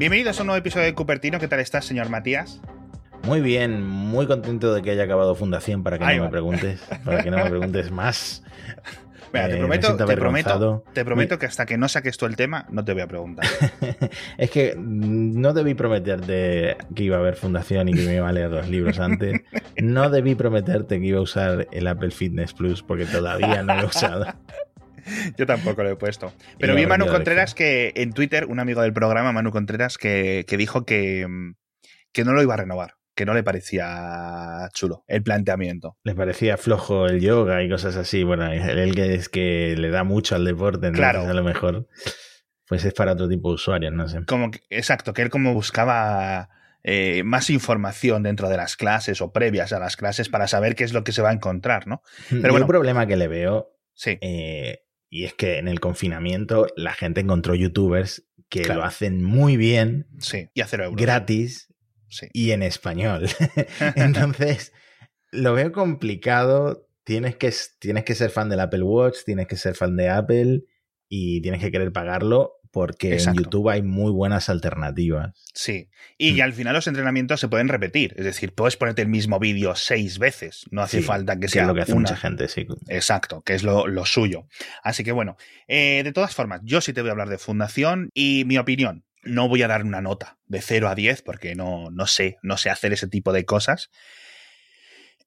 Bienvenidos a un nuevo episodio de Cupertino. ¿Qué tal estás, señor Matías? Muy bien, muy contento de que haya acabado Fundación para que no me preguntes, para que no me preguntes más. Mira, te Eh, me prometo, te prometo, te prometo que hasta que no saques tú el tema, no te voy a preguntar. es que mm, no debí prometerte que iba a haber Fundación y que me iba a leer los libros antes. No debí prometerte que iba a usar el Apple Fitness Plus porque todavía no lo he usado. Yo tampoco lo he puesto. Pero vi Manu Contreras que en Twitter, un amigo del programa, Manu Contreras, que, que dijo que, mm, que no lo iba a renovar, que no le parecía chulo el planteamiento. Le parecía flojo el yoga y cosas así. Bueno, él que es que le da mucho al deporte, entonces Claro. a lo mejor pues es para otro tipo de usuarios, no sé. Como que- exacto, que él como buscaba eh, más información dentro de las clases o previas a las clases para saber qué es lo que se va a encontrar, ¿no? Pero bueno. el problema que le veo Sí. Eh, y es que en el confinamiento la gente encontró youtubers que Claro. lo hacen muy bien, Sí, y a cero euros. gratis Sí. y en español. Entonces, lo veo complicado. Tienes que, tienes que ser fan del Apple Watch, tienes que ser fan de Apple y tienes que querer pagarlo porque Exacto. en YouTube hay muy buenas alternativas. Sí. Y Mm. al final los entrenamientos se pueden repetir. Es decir, puedes ponerte el mismo vídeo seis veces. No hace Sí, falta que Que sea es lo que hace una. mucha gente, sí. Exacto, que es lo, lo suyo. Así que bueno, eh, de todas formas, yo sí te voy a hablar de Fundación y mi opinión. No voy a dar una nota de 0 a 10 porque no, no sé, no sé hacer ese tipo de cosas.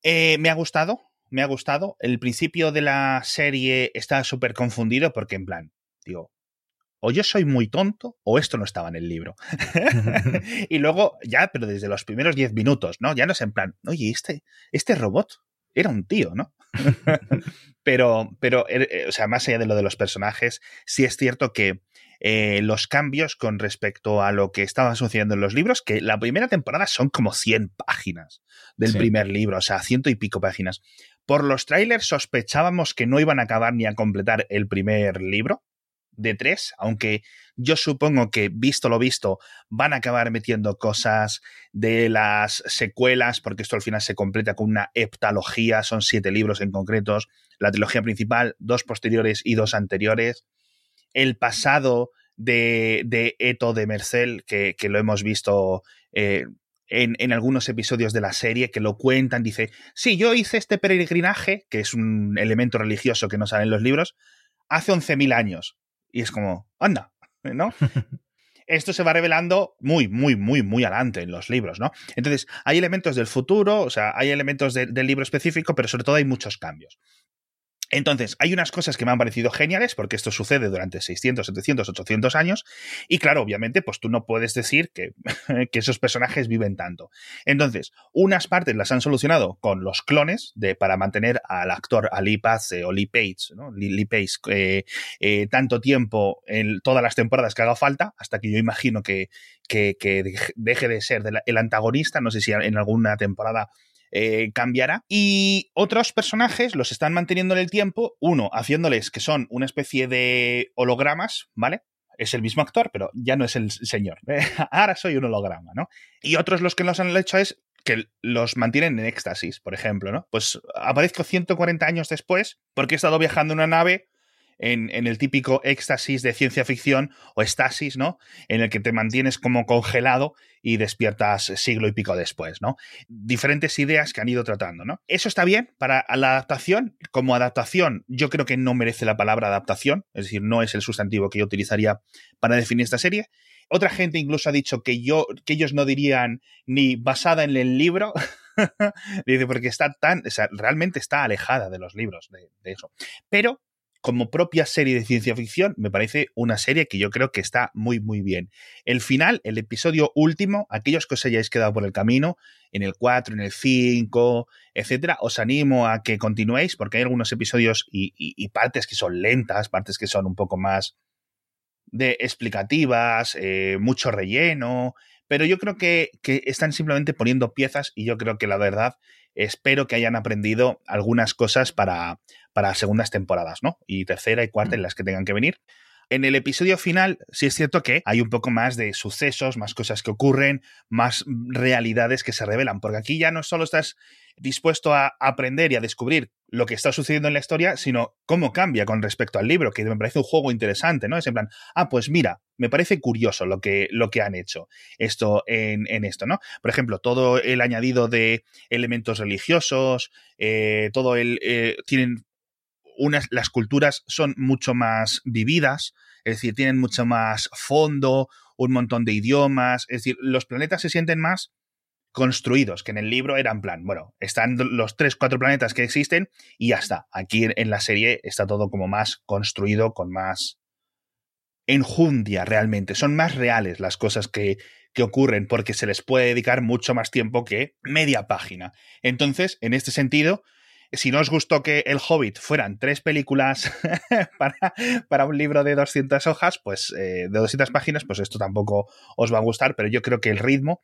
Eh, me ha gustado, me ha gustado. El principio de la serie está súper confundido porque en plan, digo, o yo soy muy tonto o esto no estaba en el libro. y luego, ya, pero desde los primeros 10 minutos, ¿no? Ya no es en plan, oye, este, este robot era un tío, ¿no? pero, pero, eh, eh, o sea, más allá de lo de los personajes, sí es cierto que eh, los cambios con respecto a lo que estaba sucediendo en los libros, que la primera temporada son como 100 páginas del Sí. primer libro, o sea, ciento y pico páginas. Por los trailers sospechábamos que no iban a acabar ni a completar el primer libro de tres, aunque yo supongo que, visto lo visto, van a acabar metiendo cosas de las secuelas, porque esto al final se completa con una heptalogía, son siete libros en concretos, la trilogía principal, dos posteriores y dos anteriores, el pasado de, de Eto de Mercel, que, que lo hemos visto eh, en, en algunos episodios de la serie, que lo cuentan, dice, sí, yo hice este peregrinaje, que es un elemento religioso que no sale en los libros, hace 11.000 años. Y es como, anda, ¿no? Esto se va revelando muy, muy, muy, muy adelante en los libros, ¿no? Entonces, hay elementos del futuro, o sea, hay elementos de- del libro específico, pero sobre todo hay muchos cambios. Entonces, hay unas cosas que me han parecido geniales, porque esto sucede durante 600, 700, 800 años, y claro, obviamente, pues tú no puedes decir que, esos personajes viven tanto. Entonces, unas partes las han solucionado con los clones de, para mantener al actor, a Lee Pace o Lee Page, ¿no? Lee, Pace, eh, eh, tanto tiempo en todas las temporadas que haga falta, hasta que yo imagino que, que, deje- de ser el antagonista, no sé si en alguna temporada eh, cambiará. Y otros personajes los están manteniendo en el tiempo, uno haciéndoles que son una especie de hologramas, ¿vale? Es el mismo actor, pero ya no es el señor. Ahora soy un holograma, ¿no? Y otros los que los han hecho es que los mantienen en éxtasis, por ejemplo, ¿no? Pues aparezco 140 años después porque he estado viajando en una nave en, el típico éxtasis de ciencia ficción o estasis, ¿no? En el que te mantienes como congelado y despiertas siglo y pico después, ¿no? Diferentes ideas que han ido tratando, ¿no? Eso está bien para la adaptación. Como adaptación, yo creo que no merece la palabra adaptación, es decir, no es el sustantivo que yo utilizaría para definir esta serie. Otra gente incluso ha dicho que yo, que ellos no dirían ni basada en el libro. Dice, porque está tan, o sea, realmente está alejada de los libros, de eso. Pero como propia serie de ciencia ficción, me parece una serie que yo creo que está muy, muy bien. El final, el episodio último, aquellos que os hayáis quedado por el camino, en el 4, en el 5, etcétera, os animo a que continuéis, porque hay algunos episodios y, y- partes que son lentas, partes que son un poco más de explicativas, eh, mucho relleno, pero yo creo que, que están simplemente poniendo piezas y yo creo que la verdad espero que hayan aprendido algunas cosas para, para segundas temporadas, ¿no? Y tercera y cuarta en las que tengan que venir. En el episodio final, sí es cierto que hay un poco más de sucesos, más cosas que ocurren, más realidades que se revelan, porque aquí ya no solo estás dispuesto a aprender y a descubrir lo que está sucediendo en la historia, sino cómo cambia con respecto al libro, que me parece un juego interesante, ¿no? Es en plan, ah, pues mira, Me parece curioso lo que, lo que han hecho esto en, esto, ¿no? Por ejemplo, todo el añadido de elementos religiosos, eh, todo el. Eh, tienen unas. Las culturas son mucho más vividas, es decir, tienen mucho más fondo, un montón de idiomas, es decir, los planetas se sienten más construidos, que en el libro eran plan, bueno, están los tres, cuatro planetas que existen y ya está. Aquí en la serie está todo como más construido, con más enjundia realmente. Son más reales las cosas que, que ocurren porque se les puede dedicar mucho más tiempo que media página. Entonces, en este sentido, si no os gustó que El Hobbit fueran tres películas para, para, un libro de 200 hojas, pues eh, de 200 páginas, pues esto tampoco os va a gustar, pero yo creo que el ritmo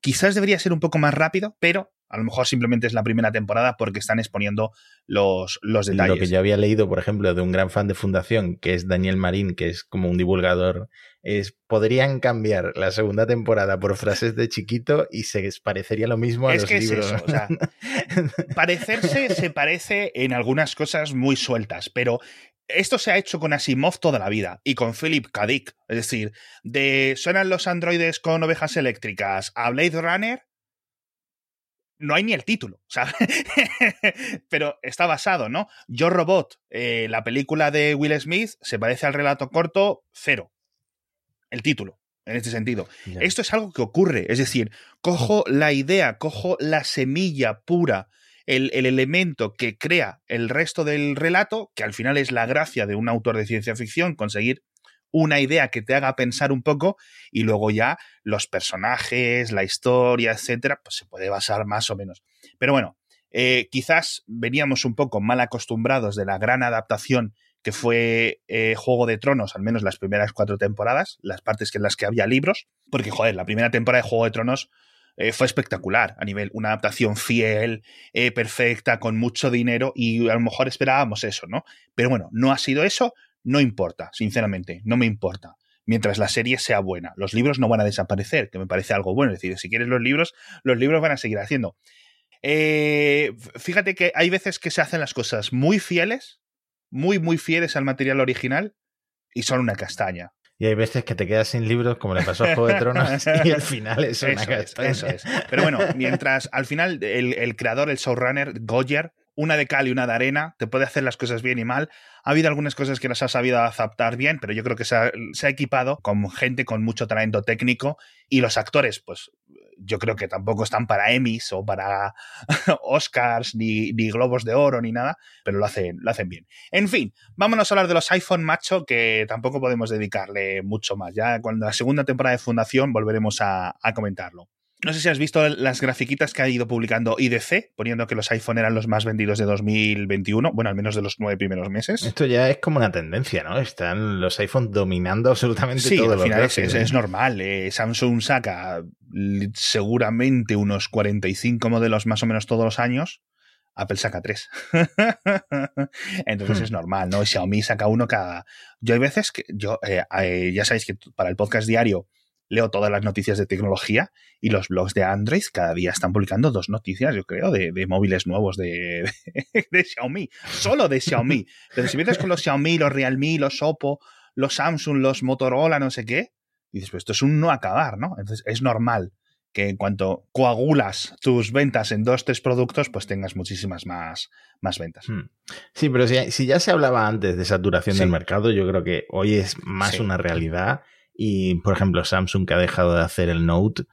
Quizás debería ser un poco más rápido, pero a lo mejor simplemente es la primera temporada porque están exponiendo los, los detalles. Lo que yo había leído, por ejemplo, de un gran fan de Fundación, que es Daniel Marín, que es como un divulgador, es podrían cambiar la segunda temporada por frases de chiquito y se parecería lo mismo a es los que libros. Es eso, o sea, parecerse se parece en algunas cosas muy sueltas, pero esto se ha hecho con Asimov toda la vida y con Philip K. Dick. Es decir, de suenan los androides con ovejas eléctricas a Blade Runner, no hay ni el título, ¿sabes? Pero está basado, ¿no? Yo Robot, eh, la película de Will Smith, se parece al relato corto cero. El título, en este sentido. Esto es algo que ocurre, es decir, cojo la idea, cojo la semilla pura el, elemento que crea el resto del relato, que al final es la gracia de un autor de ciencia ficción, conseguir una idea que te haga pensar un poco y luego ya los personajes, la historia, etcétera, pues se puede basar más o menos. Pero bueno, eh, quizás veníamos un poco mal acostumbrados de la gran adaptación que fue eh, Juego de Tronos, al menos las primeras cuatro temporadas, las partes en las que había libros, porque joder, la primera temporada de Juego de Tronos eh, fue espectacular a nivel, una adaptación fiel, eh, perfecta, con mucho dinero y a lo mejor esperábamos eso, ¿no? Pero bueno, no ha sido eso, no importa, sinceramente, no me importa. Mientras la serie sea buena, los libros no van a desaparecer, que me parece algo bueno. Es decir, si quieres los libros, los libros van a seguir haciendo. Eh, fíjate que hay veces que se hacen las cosas muy fieles, muy, muy fieles al material original y son una castaña. Y hay veces que te quedas sin libros, como le pasó a Juego de Tronos, y al final es una eso eso es. Pero bueno, mientras al final el, creador, el showrunner, Goyer, una de cal y una de arena, te puede hacer las cosas bien y mal. Ha habido algunas cosas que las ha sabido adaptar bien, pero yo creo que se ha, se ha equipado con gente con mucho talento técnico y los actores, pues yo creo que tampoco están para Emmys o para Oscars, ni, ni, Globos de Oro, ni nada, pero lo hacen, lo hacen bien. En fin, vámonos a hablar de los iPhone macho, que tampoco podemos dedicarle mucho más. Ya cuando la segunda temporada de Fundación volveremos a, a comentarlo. No sé si has visto las grafiquitas que ha ido publicando IDC, poniendo que los iPhone eran los más vendidos de 2021, bueno, al menos de los nueve primeros meses. Esto ya es como una tendencia, ¿no? Están los iPhones dominando absolutamente sí, todo. al final es, es, normal. Eh, Samsung saca seguramente unos 45 modelos más o menos todos los años. Apple saca tres. Entonces hmm. es normal, ¿no? Xiaomi saca uno cada. Yo hay veces que yo, eh, eh, ya sabéis que para el podcast diario leo todas las noticias de tecnología y los blogs de Android cada día están publicando dos noticias, yo creo, de, móviles nuevos de, de, Xiaomi, solo de Xiaomi. Pero si vienes con los Xiaomi, los Realme, los Oppo, los Samsung, los Motorola, no sé qué, dices, pues esto es un no acabar, ¿no? Entonces es normal que en cuanto coagulas tus ventas en dos, tres productos, pues tengas muchísimas más, más ventas. Hmm. Sí, pero si, ya se hablaba antes de saturación del mercado, yo creo que hoy es más una realidad y, por ejemplo, Samsung que ha dejado de hacer el Note,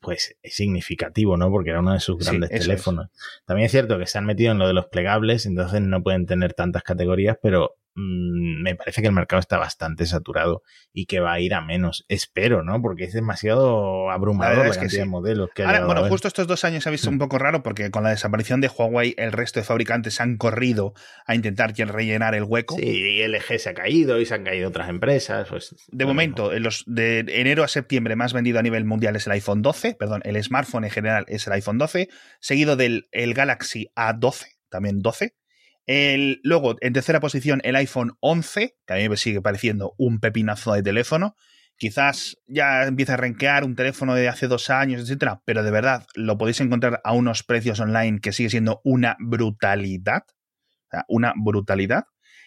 pues es significativo, ¿no? Porque era uno de sus grandes teléfonos. También es cierto que se han metido en lo de los plegables, entonces no pueden tener tantas categorías, pero Mm, me parece que el mercado está bastante saturado y que va a ir a menos. Espero, ¿no? Porque es demasiado abrumador la, cantidad de modelos que Ahora, Bueno, justo estos dos años se ha visto un mm. poco raro porque con la desaparición de Huawei el resto de fabricantes han corrido a intentar rellenar el hueco. Sí, LG se ha caído y se han caído otras empresas. Pues, de momento, en los, de enero a septiembre más vendido a nivel mundial es el iPhone 12, perdón, el smartphone en general es el iPhone 12, seguido del el Galaxy A12, también 12, el, luego, en tercera posición, el iPhone 11, que a mí me sigue pareciendo un pepinazo de teléfono. Quizás ya empieza a renquear un teléfono de hace dos años, etcétera, pero de verdad lo podéis encontrar a unos precios online que sigue siendo una brutalidad. una brutalidad.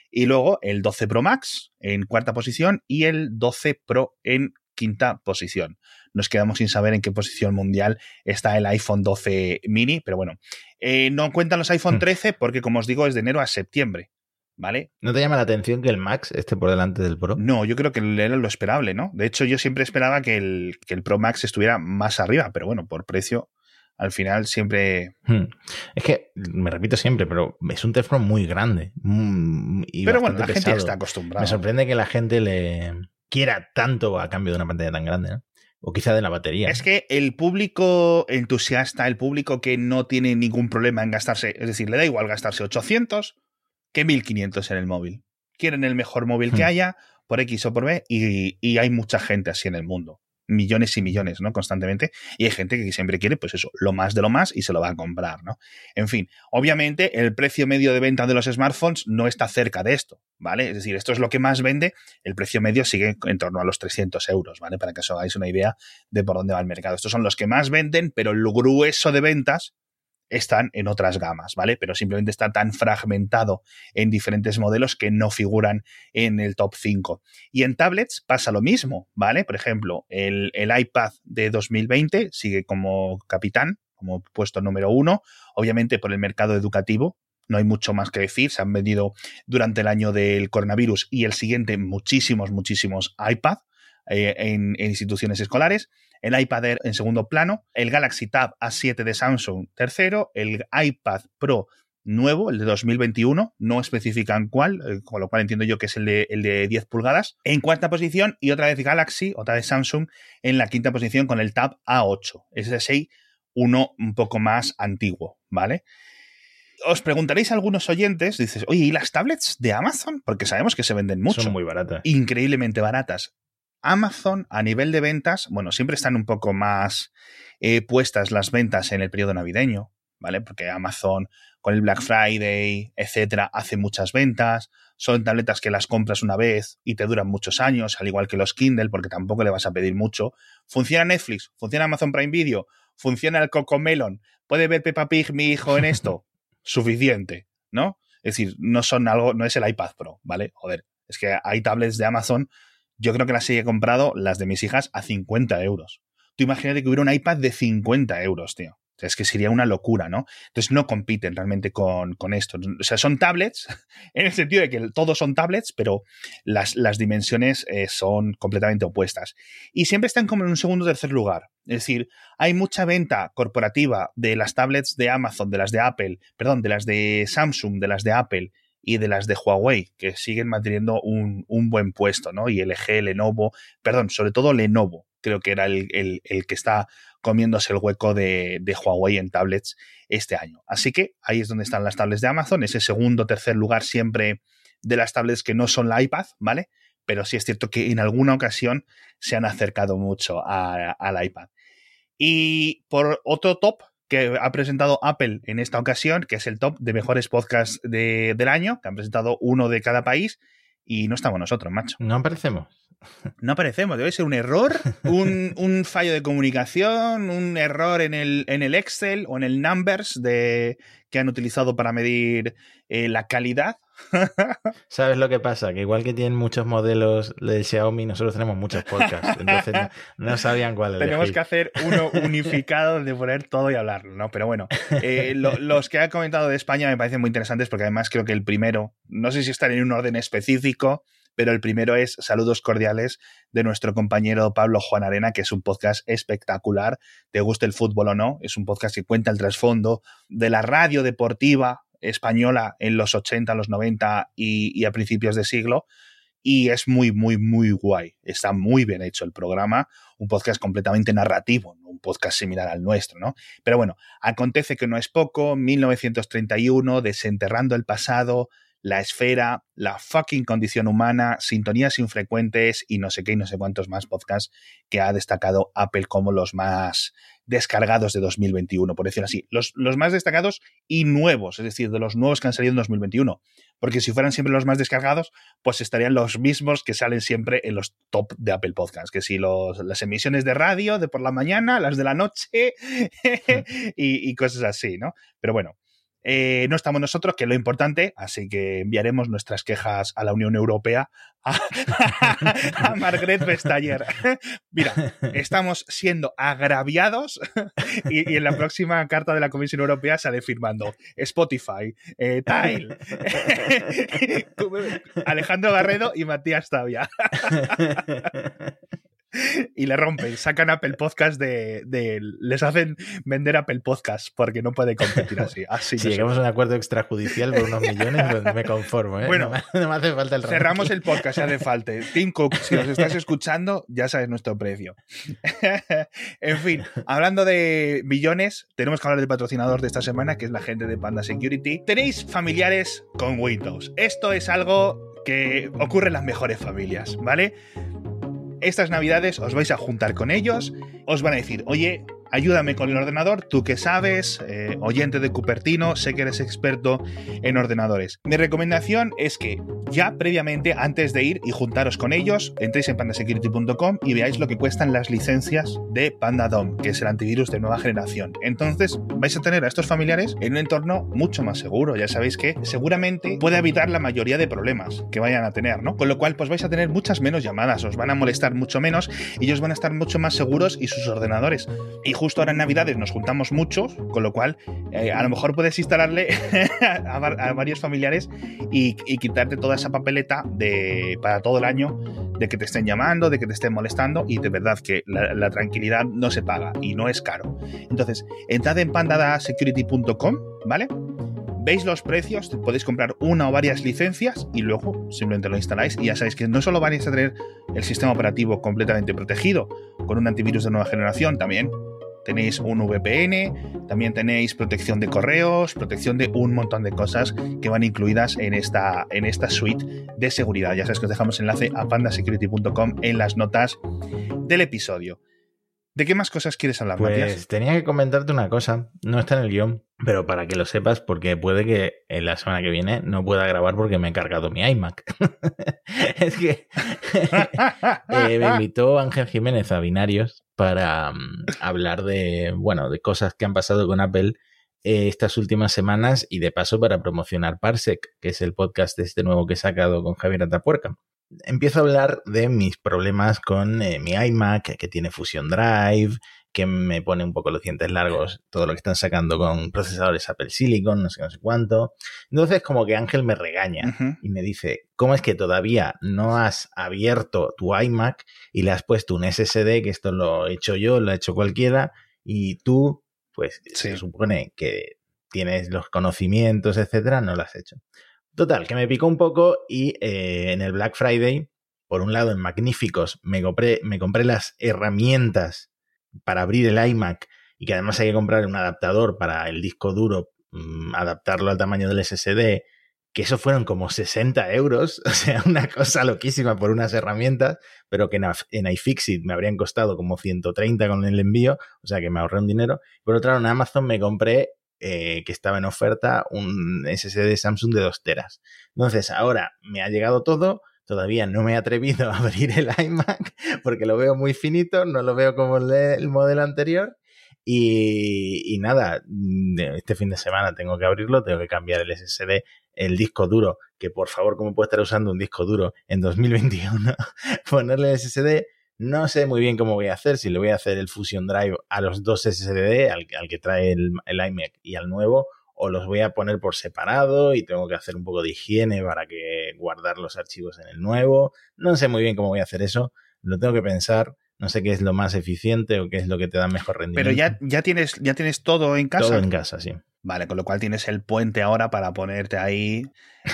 Y luego el 12 Pro Max en cuarta posición y el 12 Pro en quinta posición. Nos quedamos sin saber en qué posición mundial está el iPhone 12 mini, pero bueno, eh, no cuentan los iPhone 13 hmm. porque, como os digo, es de enero a septiembre. ¿Vale? ¿No te llama la atención que el Max esté por delante del Pro? No, yo creo que era lo esperable, ¿no? De hecho, yo siempre esperaba que el, que el Pro Max estuviera más arriba, pero bueno, por precio, al final siempre. Hmm. Es que, me repito siempre, pero es un teléfono muy grande. Mm, pero bueno, la gente está acostumbrada. Me sorprende que la gente le quiera tanto a cambio de una pantalla tan grande, ¿no? O quizá de la batería. Es que el público entusiasta, el público que no tiene ningún problema en gastarse, es decir, le da igual gastarse 800 que 1500 en el móvil. Quieren el mejor móvil que hmm. haya, por X o por B, y, hay mucha gente así en el mundo. Millones y millones, ¿no? Constantemente. Y hay gente que siempre quiere, pues eso, lo más de lo más y se lo va a comprar, ¿no? En fin, obviamente el precio medio de venta de los smartphones no está cerca de esto, ¿vale? Es decir, esto es lo que más vende. El precio medio sigue en torno a los 300 euros, ¿vale? Para que os hagáis una idea de por dónde va el mercado. Estos son los que más venden, pero el grueso de ventas están en otras gamas, ¿vale? Pero simplemente está tan fragmentado en diferentes modelos que no figuran en el top 5. Y en tablets pasa lo mismo, ¿vale? Por ejemplo, el, iPad de 2020 sigue como capitán, como puesto número uno, obviamente por el mercado educativo, no hay mucho más que decir. Se han vendido durante el año del coronavirus y el siguiente muchísimos, muchísimos iPad eh, en, instituciones escolares el iPad Air en segundo plano, el Galaxy Tab A7 de Samsung tercero, el iPad Pro nuevo, el de 2021, no especifican cuál, eh, con lo cual entiendo yo que es el de, el de 10 pulgadas, en cuarta posición y otra vez Galaxy, otra vez Samsung, en la quinta posición con el Tab A8. Ese es uno un poco más antiguo, ¿vale? Os preguntaréis a algunos oyentes, dices, oye, ¿y las tablets de Amazon? Porque sabemos que se venden mucho. Son muy baratas. Increíblemente baratas. Amazon a nivel de ventas, bueno, siempre están un poco más eh, puestas las ventas en el periodo navideño, ¿vale? Porque Amazon con el Black Friday, etcétera, hace muchas ventas. Son tabletas que las compras una vez y te duran muchos años, al igual que los Kindle, porque tampoco le vas a pedir mucho. ¿Funciona Netflix? ¿Funciona Amazon Prime Video? ¿Funciona el Coco Melon? ¿Puede ver Peppa Pig mi hijo en esto? Suficiente, ¿no? Es decir, no son algo, no es el iPad Pro, ¿vale? Joder, es que hay tablets de Amazon yo creo que las he comprado, las de mis hijas, a 50 euros. Tú imagínate que hubiera un iPad de 50 euros, tío. es que sería una locura, ¿no? Entonces no compiten realmente con, esto. O sea, son tablets, en el sentido de que todos son tablets, pero las, las dimensiones eh, son completamente opuestas. Y siempre están como en un segundo o tercer lugar. Es decir, hay mucha venta corporativa de las tablets de Amazon, de las de Apple, perdón, de las de Samsung, de las de Apple y de las de Huawei, que siguen manteniendo un, buen puesto, ¿no? Y LG, Lenovo, perdón, sobre todo Lenovo, creo que era el, que está comiéndose el hueco de, Huawei en tablets este año. Así que ahí es donde están las tablets de Amazon, ese segundo, tercer lugar siempre de las tablets que no son la iPad, ¿vale? Pero sí es cierto que en alguna ocasión se han acercado mucho al iPad. Y por otro top, que ha presentado Apple en esta ocasión, que es el top de mejores podcasts del año, que han presentado uno de cada país, y no estamos nosotros, macho. No aparecemos. No aparecemos, debe ser un error, un, fallo de comunicación, un error en el, en el Excel o en el Numbers de, que han utilizado para medir eh, la calidad ¿Sabes lo que pasa? Que igual que tienen muchos modelos de Xiaomi, nosotros tenemos muchos podcasts. Entonces no, sabían cuál elegir. Tenemos que hacer uno unificado de poner todo y hablarlo, ¿no? Pero bueno, eh, los que ha comentado de España me parecen muy interesantes porque además creo que el primero, no sé si están en un orden específico, pero el primero es saludos cordiales de nuestro compañero Pablo Juan Arena, que es un podcast espectacular. Te gusta el fútbol o no, es un podcast que cuenta el trasfondo de la radio deportiva española en los 80, los 90 y, a principios de siglo. Y es muy, muy, muy guay. Está muy bien hecho el programa. Un podcast completamente narrativo, un podcast similar al nuestro, ¿no? Pero bueno, acontece que no es poco. 1931, desenterrando el pasado, la esfera, la fucking condición humana, sintonías infrecuentes y no sé qué y no sé cuántos más podcasts que ha destacado Apple como los más descargados de 2021, por decirlo así. Los, los, más destacados y nuevos, es decir, de los nuevos que han salido en 2021. Porque si fueran siempre los más descargados, pues estarían los mismos que salen siempre en los top de Apple Podcasts. Que si los, las emisiones de radio de por la mañana, las de la noche y, y cosas así, ¿no? Pero bueno, Eh, no estamos nosotros, que es lo importante, así que enviaremos nuestras quejas a la Unión Europea, a, Margaret Vestager. Mira, estamos siendo agraviados y, en la próxima carta de la Comisión Europea sale firmando Spotify, eh, Tile, Alejandro Barredo y Matías Tavia. y le rompen, sacan Apple Podcast de, les hacen vender Apple Podcast porque no puede competir así. así si llegamos a un acuerdo extrajudicial por unos millones, pues me conformo. ¿eh? Bueno, no, me hace falta el cerramos el podcast si hace falta. Tim Cook, si os estás escuchando, ya sabes nuestro precio. en fin, hablando de millones, tenemos que hablar del patrocinador de esta semana, que es la gente de Panda Security. Tenéis familiares con Windows. Esto es algo que ocurre en las mejores familias, ¿vale? Estas navidades os vais a juntar con ellos, os van a decir, oye, ayúdame con el ordenador, tú que sabes, eh, oyente de Cupertino, sé que eres experto en ordenadores. Mi recomendación es que ya previamente, antes de ir y juntaros con ellos, entréis en pandasecurity.com y veáis lo que cuestan las licencias de PandaDOM, que es el antivirus de nueva generación. Entonces vais a tener a estos familiares en un entorno mucho más seguro. Ya sabéis que seguramente puede evitar la mayoría de problemas que vayan a tener, ¿no? Con lo cual, pues vais a tener muchas menos llamadas, os van a molestar mucho menos y ellos van a estar mucho más seguros y sus ordenadores. Justo ahora en Navidades nos juntamos muchos, con lo cual eh, a lo mejor puedes instalarle a, varios familiares y, quitarte toda esa papeleta de, para todo el año de que te estén llamando, de que te estén molestando y de verdad que la, tranquilidad no se paga y no es caro. Entonces, entrad en pandadasecurity.com, ¿vale? veis los precios, podéis comprar una o varias licencias y luego simplemente lo instaláis y ya sabéis que no solo vais a tener el sistema operativo completamente protegido con un antivirus de nueva generación, también tenéis un VPN, también tenéis protección de correos, protección de un montón de cosas que van incluidas en esta, en esta suite de seguridad. Ya sabéis que os dejamos enlace a pandasecurity.com en las notas del episodio. ¿De qué más cosas quieres hablar, pues tenía que comentarte una cosa, no está en el guion, pero para que lo sepas, porque puede que en la semana que viene no pueda grabar porque me he cargado mi iMac. es que eh, me invitó Ángel Jiménez a Binarios para mm, hablar de, bueno, de cosas que han pasado con Apple eh, estas últimas semanas y de paso para promocionar Parsec, que es el podcast este nuevo que he sacado con Javier Atapuerca empiezo a hablar de mis problemas con eh, mi iMac, que tiene Fusion Drive, que me pone un poco los dientes largos todo lo que están sacando con procesadores Apple Silicon, no sé, no sé cuánto. Entonces, como que Ángel me regaña y me dice, ¿cómo es que todavía no has abierto tu iMac y le has puesto un SSD, que esto lo he hecho yo, lo ha hecho cualquiera, y tú, pues se supone que tienes los conocimientos, etcétera, no lo has hecho. Total, que me picó un poco y eh, en el Black Friday, por un lado en Magníficos, me compré, me compré las herramientas para abrir el iMac y que además hay que comprar un adaptador para el disco duro, mm, adaptarlo al tamaño del SSD, que eso fueron como 60 euros, o sea, una cosa loquísima por unas herramientas, pero que en, iFixit me habrían costado como 130 con el envío, o sea que me ahorré un dinero. Por otro lado, en Amazon me compré eh, que estaba en oferta un SSD Samsung de 2 teras. Entonces, ahora me ha llegado todo. Todavía no me he atrevido a abrir el iMac porque lo veo muy finito, no lo veo como el, modelo anterior. Y, nada, mm, este fin de semana tengo que abrirlo, tengo que cambiar el SSD, el disco duro, que por favor, ¿cómo puedo estar usando un disco duro en 2021? Ponerle el SSD, no sé muy bien cómo voy a hacer, si le voy a hacer el Fusion Drive a los dos SSD, al, que trae el, iMac y al nuevo, o los voy a poner por separado y tengo que hacer un poco de higiene para que guardar los archivos en el nuevo. No sé muy bien cómo voy a hacer eso, lo tengo que pensar. No sé qué es lo más eficiente o qué es lo que te da mejor rendimiento. Pero ya, ya, tienes, ya tienes todo en casa. Todo en casa, sí. Vale, con lo cual tienes el puente ahora para ponerte ahí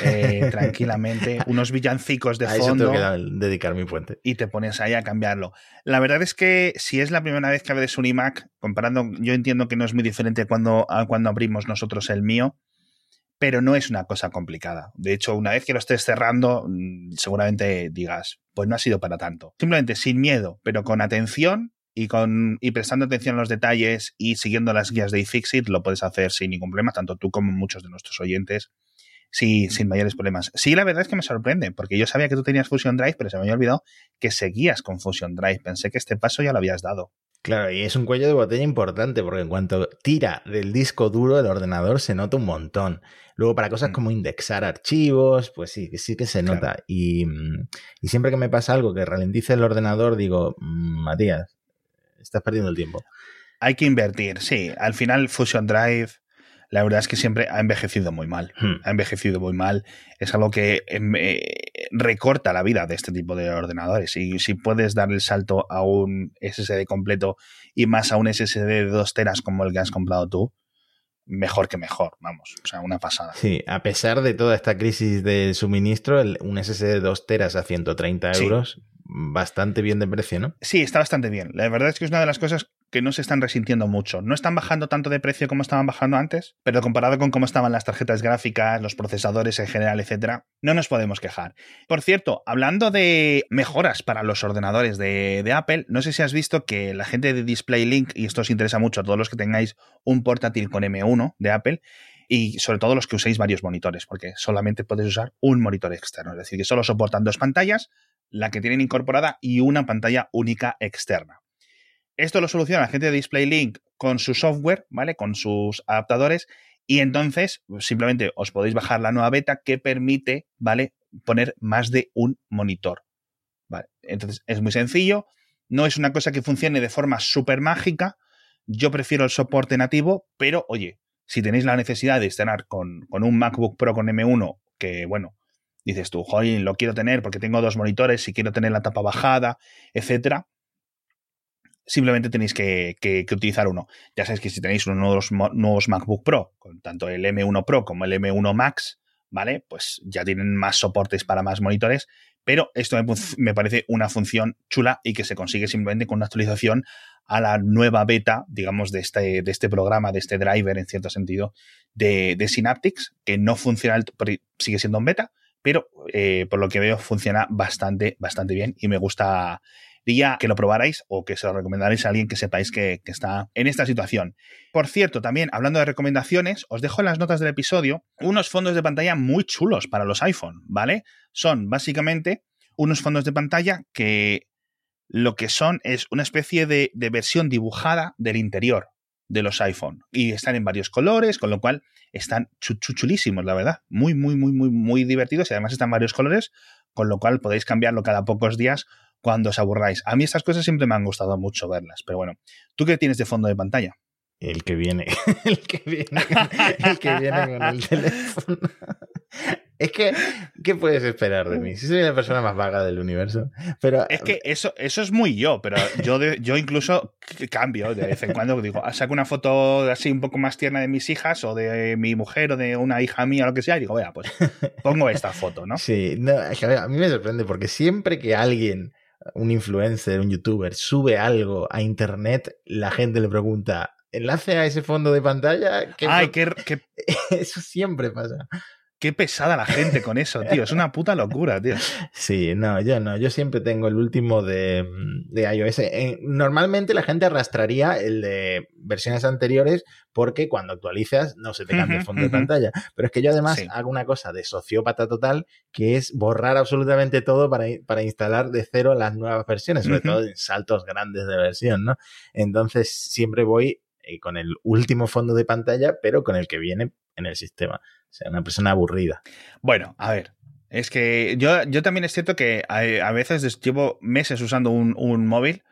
eh, tranquilamente unos villancicos de fondo. Eso tengo que dedicar mi puente. Y te pones ahí a cambiarlo. La verdad es que si es la primera vez que abres un iMac, comparando, yo entiendo que no es muy diferente cuando, cuando abrimos nosotros el mío, pero no es una cosa complicada. De hecho, una vez que lo estés cerrando, mm, seguramente digas, pues no ha sido para tanto. Simplemente sin miedo, pero con atención, y, con, y prestando atención a los detalles y siguiendo las guías de iFixit lo puedes hacer sin ningún problema, tanto tú como muchos de nuestros oyentes, sí, sin mayores problemas. Sí, la verdad es que me sorprende, porque yo sabía que tú tenías Fusion Drive, pero se me había olvidado que seguías con Fusion Drive. Pensé que este paso ya lo habías dado. Claro, y es un cuello de botella importante porque en cuanto tira del disco duro el ordenador se nota un montón. Luego para cosas mm. como indexar archivos, pues sí, sí que se nota. Y, y, siempre que me pasa algo que ralentice el ordenador, digo, mm, Matías, estás perdiendo el tiempo. Hay que invertir, sí. Al final Fusion Drive la verdad es que siempre ha envejecido muy mal. Hmm. Ha envejecido muy mal. Es algo que em, eh, recorta la vida de este tipo de ordenadores. Y si puedes dar el salto a un SSD completo y más a un SSD de 2 teras como el que has comprado tú, mejor que mejor, vamos, o sea, una pasada. Sí, a pesar de toda esta crisis de suministro, un SSD de 2 teras a 130 euros, bastante bien de precio, ¿no? Sí, está bastante bien. La verdad es que es una de las cosas que no se están resintiendo mucho. No están bajando tanto de precio como estaban bajando antes, pero comparado con cómo estaban las tarjetas gráficas, los procesadores en general, etcétera, no nos podemos quejar. Por cierto, hablando de mejoras para los ordenadores de, de Apple, no sé si has visto que la gente de Display Link, y esto os interesa mucho a todos los que tengáis un portátil con M1 de Apple, y sobre todo los que uséis varios monitores, porque solamente podéis usar un monitor externo, es decir, que solo soportan dos pantallas, la que tienen incorporada y una pantalla única externa. Esto lo soluciona la gente de DisplayLink con su software, ¿vale? Con sus adaptadores. Y entonces pues, simplemente os podéis bajar la nueva beta que permite, ¿vale? Poner más de un monitor. Entonces es muy sencillo. No es una cosa que funcione de forma súper mágica. Yo prefiero el soporte nativo, pero oye, si tenéis la necesidad de estar con, con un MacBook Pro con M1, que bueno, dices tú, joder, lo quiero tener porque tengo dos monitores y quiero tener la tapa bajada, etcétera, simplemente tenéis que, utilizar uno. Ya sabéis que si tenéis uno de los nuevos MacBook Pro, con tanto el M1 Pro como el M1 Max, ¿vale? Pues ya tienen más soportes para más monitores, pero esto me, parece una función chula y que se consigue simplemente con una actualización a la nueva beta, digamos, de este, de este programa, de este driver, en cierto sentido, de, Synaptics, que no funciona, sigue siendo un beta, pero eh, por lo que veo funciona bastante, bastante bien y me gusta diría que lo probarais o que se lo recomendaréis a alguien que sepáis que, está en esta situación. Por cierto, también hablando de recomendaciones, os dejo en las notas del episodio unos fondos de pantalla muy chulos para los iPhone, ¿vale? Son básicamente unos fondos de pantalla que lo que son es una especie de, versión dibujada del interior de los iPhone y están en varios colores, con lo cual están chulísimos, la verdad. Muy, muy, muy, muy, muy divertidos y además están varios colores, con lo cual podéis cambiarlo cada pocos días cuando os aburráis. A mí estas cosas siempre me han gustado mucho verlas, pero bueno, ¿tú qué tienes de fondo de pantalla? El que viene, el que viene, el que viene con el teléfono. Es que, ¿qué puedes esperar de mí? Si soy la persona más vaga del universo. Pero, es que eso, eso es muy yo, pero yo, yo incluso cambio de vez en cuando. Digo, ah, saco una foto así un poco más tierna de mis hijas o de mi mujer o de una hija mía o lo que sea y digo, vea, pues pongo esta foto, ¿no? Sí, no, a mí me sorprende porque siempre que alguien un influencer, un youtuber, sube algo a internet, la gente le pregunta, ¿enlace a ese fondo de pantalla? Ay, qué, Eso siempre pasa. Qué pesada la gente con eso, tío. Es una puta locura, tío. Sí, no, yo no. Yo siempre tengo el último de, de iOS. Eh, normalmente la gente arrastraría el de versiones anteriores porque cuando actualizas no se te cambia el fondo de pantalla. Pero es que yo además hago una cosa de sociópata total que es borrar absolutamente todo para, para instalar de cero las nuevas versiones, sobre todo en saltos grandes de versión, ¿no? Entonces siempre voy eh, con el último fondo de pantalla, pero con el que viene en el sistema. O sea, una persona aburrida. Bueno, a ver. Es que yo, yo también es cierto que a, veces llevo meses usando un, móvil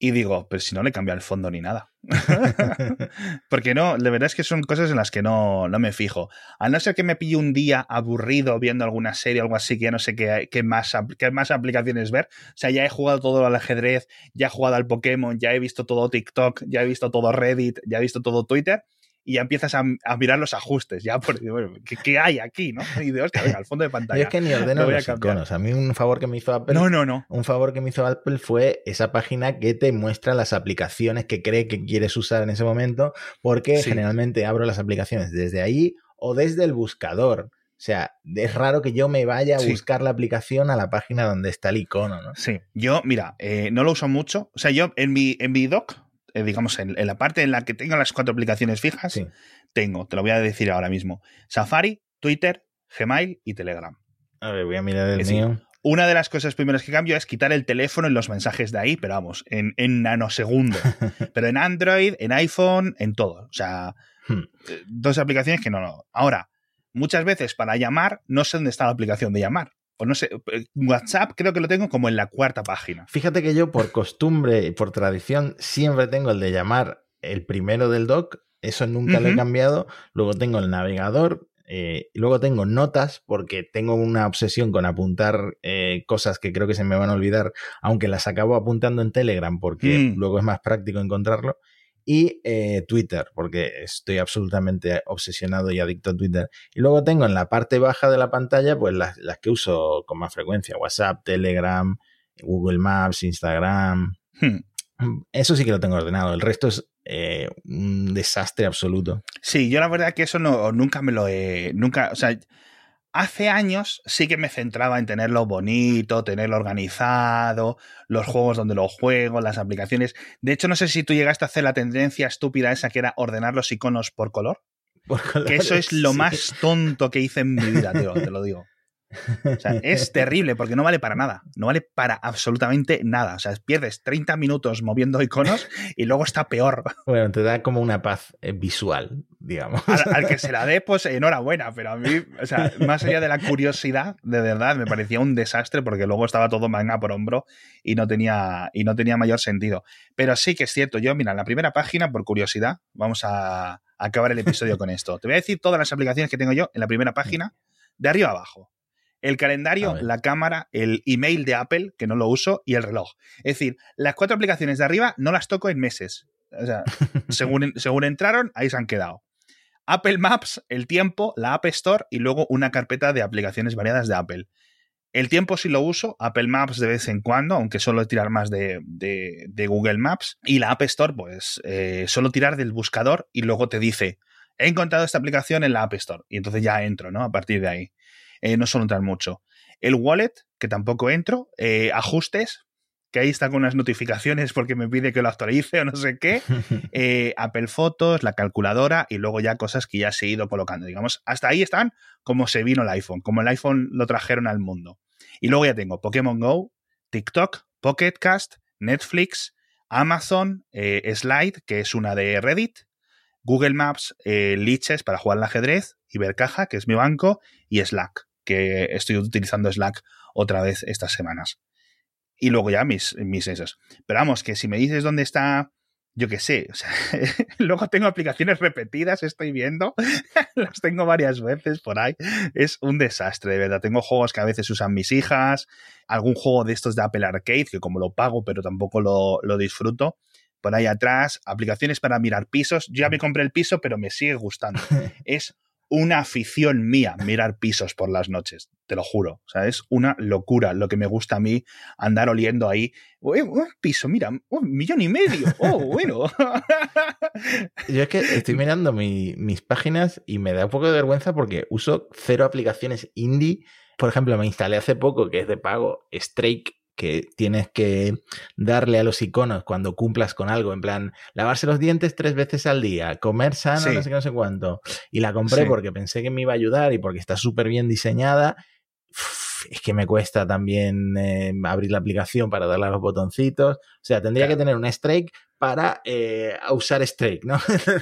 y digo, pero si no le cambia el fondo ni nada. Porque no, la verdad es que son cosas en las que no, no me fijo. A no ser que me pille un día aburrido viendo alguna serie o algo así, que ya no sé qué, qué, más, qué más aplicaciones ver. O sea, ya he jugado todo al ajedrez, ya he jugado al Pokémon, ya he visto todo TikTok, ya he visto todo Reddit, ya he visto todo Twitter y ya empiezas a, mirar los ajustes, ya por bueno, ¿qué, hay aquí? ¿no? Y de hostia, venga, al fondo de pantalla. es que ni ordeno los iconos. A mí un favor que me hizo Apple. No, no, no. Un favor que me hizo Apple fue esa página que te muestra las aplicaciones que cree que quieres usar en ese momento, porque generalmente abro las aplicaciones desde ahí o desde el buscador. O sea, es raro que yo me vaya a buscar la aplicación a la página donde está el icono, ¿no? Sí, yo, mira, eh, no lo uso mucho. O sea, yo en mi, en mi doc eh, digamos, en, la parte en la que tengo las cuatro aplicaciones fijas, tengo, te lo voy a decir ahora mismo, Safari, Twitter, Gmail y Telegram. A ver, voy a mirar el mío. una de las cosas primeras que cambio es quitar el teléfono en los mensajes de ahí, pero vamos, en, en nanosegundo. pero en Android, en iPhone, en todo. O sea, hmm. eh, dos aplicaciones que no, no. Ahora, muchas veces para llamar, no sé dónde está la aplicación de llamar. O no sé, eh, WhatsApp creo que lo tengo como en la cuarta página. Fíjate que yo por costumbre y por tradición siempre tengo el de llamar el primero del doc, eso nunca lo he cambiado. Luego tengo el navegador, eh, luego tengo notas porque tengo una obsesión con apuntar eh, cosas que creo que se me van a olvidar, aunque las acabo apuntando en Telegram porque mm. luego es más práctico encontrarlo. Y eh, Twitter, porque estoy absolutamente obsesionado y adicto a Twitter. Y luego tengo en la parte baja de la pantalla, pues las, las que uso con más frecuencia: WhatsApp, Telegram, Google Maps, Instagram. Hmm. Eso sí que lo tengo ordenado. El resto es eh, un desastre absoluto. Sí, yo la verdad que eso no, nunca me lo he. Nunca, o sea, hace años sí que me centraba en tenerlo bonito, tenerlo organizado, los juegos donde lo juego, las aplicaciones. De hecho, no sé si tú llegaste a hacer la tendencia estúpida esa que era ordenar los iconos por color. que eso es lo más tonto que hice en mi vida, tío, te lo digo. O sea, es terrible porque no vale para nada. No vale para absolutamente nada. O sea, pierdes 30 minutos moviendo iconos y luego está peor. Bueno, te da como una paz eh, visual, digamos. Al, que se la dé, pues enhorabuena. Pero a mí, o sea, más allá de la curiosidad, de verdad, me parecía un desastre porque luego estaba todo manga por hombro y no tenía, y no tenía mayor sentido. Pero sí que es cierto. Yo, mira, en la primera página, por curiosidad, vamos a acabar el episodio con esto. Te voy a decir todas las aplicaciones que tengo yo en la primera página, de arriba a abajo. El calendario, la cámara, el email de Apple, que no lo uso, y el reloj. Es decir, las cuatro aplicaciones de arriba no las toco en meses. O sea, según, según entraron, ahí se han quedado. Apple Maps, el tiempo, la App Store y luego una carpeta de aplicaciones variadas de Apple. El tiempo sí lo uso, Apple Maps de vez en cuando, aunque solo tirar más de, Google Maps. Y la App Store, pues eh, solo tirar del buscador y luego te dice, he encontrado esta aplicación en la App Store. Y entonces ya entro, ¿no? A partir de ahí. Eh, no suelo entrar mucho. El wallet, que tampoco entro. Eh, ajustes, que ahí está con unas notificaciones porque me pide que lo actualice o no sé qué. Eh, Apple Fotos, la calculadora y luego ya cosas que ya se he ido colocando. Digamos, hasta ahí están como se vino el iPhone, como el iPhone lo trajeron al mundo. Y luego ya tengo Pokémon Go, TikTok, Pocket Cast, Netflix, Amazon, Slide, que es una de Reddit, Google Maps, Liches para jugar al ajedrez, Ibercaja, que es mi banco, y Slack que estoy utilizando Slack otra vez estas semanas. Y luego ya mis, mis esos. Pero vamos, que si me dices dónde está, yo qué sé, luego tengo aplicaciones repetidas, estoy viendo, las tengo varias veces por ahí. Es un desastre, de verdad. Tengo juegos que a veces usan mis hijas, algún juego de estos de Apple Arcade, que como lo pago, pero tampoco lo, lo disfruto por ahí atrás, aplicaciones para mirar pisos. Yo ya me compré el piso, pero me sigue gustando. Es una afición mía mirar pisos por las noches, te lo juro. O sea, es una locura lo que me gusta a mí andar oliendo ahí. Un piso, mira, un millón y medio. Oh, bueno. Yo es que estoy mirando mis páginas y me da un poco de vergüenza porque uso cero aplicaciones indie. Por ejemplo, me instalé hace poco, que es de pago, Strike, que tienes que darle a los iconos cuando cumplas con algo, en plan, lavarse los dientes tres veces al día, comer sano, no sé qué, no sé cuánto. Y la compré porque pensé que me iba a ayudar y porque está súper bien diseñada. es que me cuesta también eh, abrir la aplicación para darle a los botoncitos. O sea, tendría que tener un strike para eh, usar Strike, ¿no?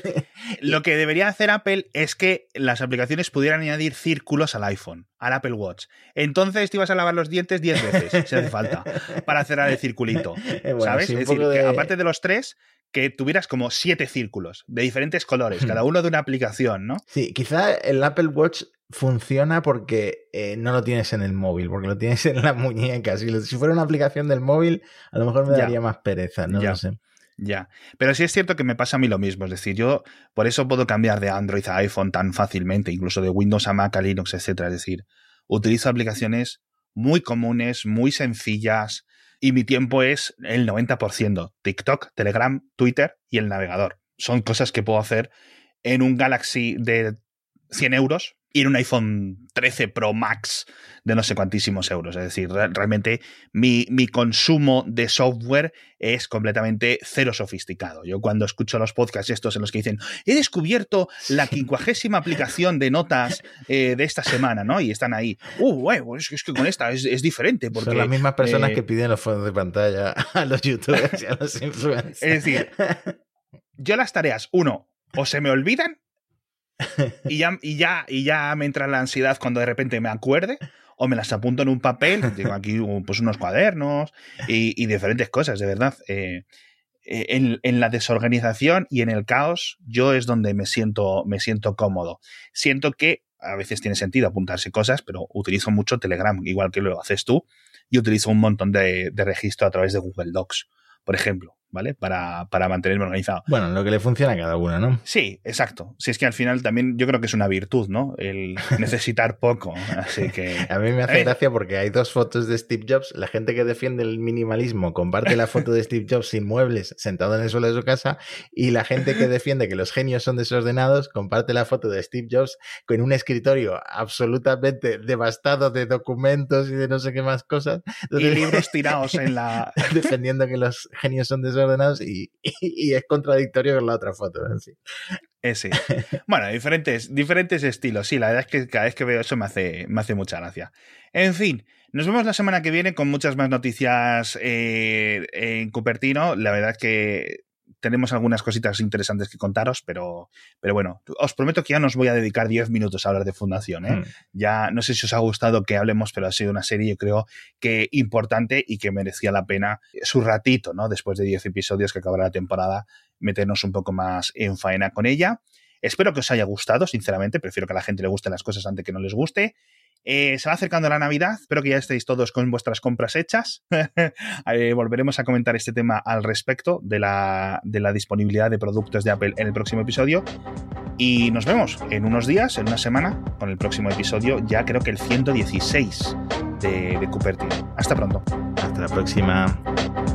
Lo que debería hacer Apple es que las aplicaciones pudieran añadir círculos al iPhone, al Apple Watch. Entonces te ibas a lavar los dientes 10 veces, si hace falta, para cerrar el circulito. ¿Sabes? es decir, que aparte de los tres, que tuvieras como siete círculos de diferentes colores, cada uno de una aplicación, ¿no? Sí, quizá el Apple Watch funciona porque eh, no lo tienes en el móvil, porque lo tienes en la muñeca. Si, fuera una aplicación del móvil, a lo mejor me daría más pereza, no lo sé. Ya, pero sí es cierto que me pasa a mí lo mismo, es decir, yo por eso puedo cambiar de Android a iPhone tan fácilmente, incluso de Windows a Mac, a Linux, etcétera, es decir, utilizo aplicaciones muy comunes, muy sencillas y mi tiempo es el 90%, TikTok, Telegram, Twitter y el navegador. Son cosas que puedo hacer en un Galaxy de 100 euros y en un iPhone 13 Pro Max de no sé cuantísimos euros. Es decir, realmente mi, mi, consumo de software es completamente cero sofisticado. Yo cuando escucho los podcasts estos en los que dicen, he descubierto la quincuagésima aplicación de notas eh, de esta semana, ¿no? Y están ahí, uh, bueno, es, que con esta es, es diferente. Porque, Son las mismas personas eh, que piden los fondos de pantalla a los youtubers y a los influencers. Es decir, yo las tareas, uno, o se me olvidan y ya, y ya, y ya me entra la ansiedad cuando de repente me acuerde, o me las apunto en un papel, tengo aquí pues unos cuadernos y, diferentes cosas, de verdad. Eh, eh, en, en, la desorganización y en el caos, yo es donde me siento, me siento cómodo. Siento que a veces tiene sentido apuntarse cosas, pero utilizo mucho Telegram, igual que lo haces tú, y utilizo un montón de, de registro a través de Google Docs, por ejemplo. ¿Vale? Para, para, mantenerme organizado. Bueno, lo que le funciona a cada uno, ¿no? Sí, exacto. Si es que al final también yo creo que es una virtud, ¿no? El necesitar poco. Así que. A mí me hace gracia porque hay dos fotos de Steve Jobs. La gente que defiende el minimalismo comparte la foto de Steve Jobs sin muebles, sentado en el suelo de su casa, y la gente que defiende que los genios son desordenados comparte la foto de Steve Jobs con un escritorio absolutamente devastado de documentos y de no sé qué más cosas. y libros tirados en la. defendiendo que los genios son desordenados y, es contradictorio con la otra foto. Ese. Bueno, diferentes, diferentes estilos. Sí, la verdad es que cada vez que veo eso me hace, me hace mucha gracia. En fin, nos vemos la semana que viene con muchas más noticias eh, en Cupertino. La verdad es que tenemos algunas cositas interesantes que contaros, pero, pero bueno, os prometo que ya nos voy a dedicar 10 minutos a hablar de Fundación. ¿eh? Hmm. Ya no sé si os ha gustado que hablemos, pero ha sido una serie, yo creo, que importante y que merecía la pena su ratito, ¿no? Después de 10 episodios que acabará la temporada, meternos un poco más en faena con ella. Espero que os haya gustado, sinceramente. Prefiero que a la gente le gusten las cosas antes que no les guste. Eh, se va acercando la Navidad, espero que ya estéis todos con vuestras compras hechas. Eh, volveremos a comentar este tema al respecto de la, disponibilidad de productos de Apple en el próximo episodio. Y nos vemos en unos días, en una semana, con el próximo episodio, ya creo que el 116 de, de Cupertino. Hasta pronto. Hasta la próxima.